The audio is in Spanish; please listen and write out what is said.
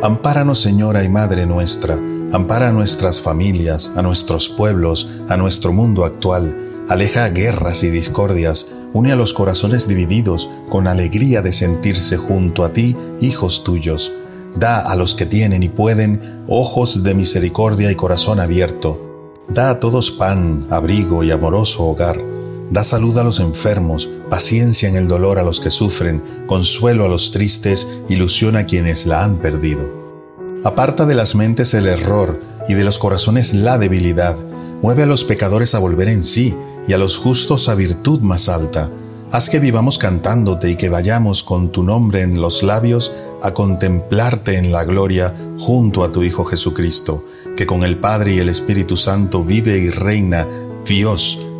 Ampáranos, Señora y Madre nuestra, ampara a nuestras familias, a nuestros pueblos, a nuestro mundo actual, aleja guerras y discordias, une a los corazones divididos con alegría de sentirse junto a ti, hijos tuyos. Da a los que tienen y pueden ojos de misericordia y corazón abierto. Da a todos pan, abrigo y amoroso hogar. Da salud a los enfermos, paciencia en el dolor a los que sufren, consuelo a los tristes, ilusión a quienes la han perdido. Aparta de las mentes el error y de los corazones la debilidad. Mueve a los pecadores a volver en sí y a los justos a virtud más alta. Haz que vivamos cantándote y que vayamos con tu nombre en los labios a contemplarte en la gloria junto a tu Hijo Jesucristo, que con el Padre y el Espíritu Santo vive y reina Dios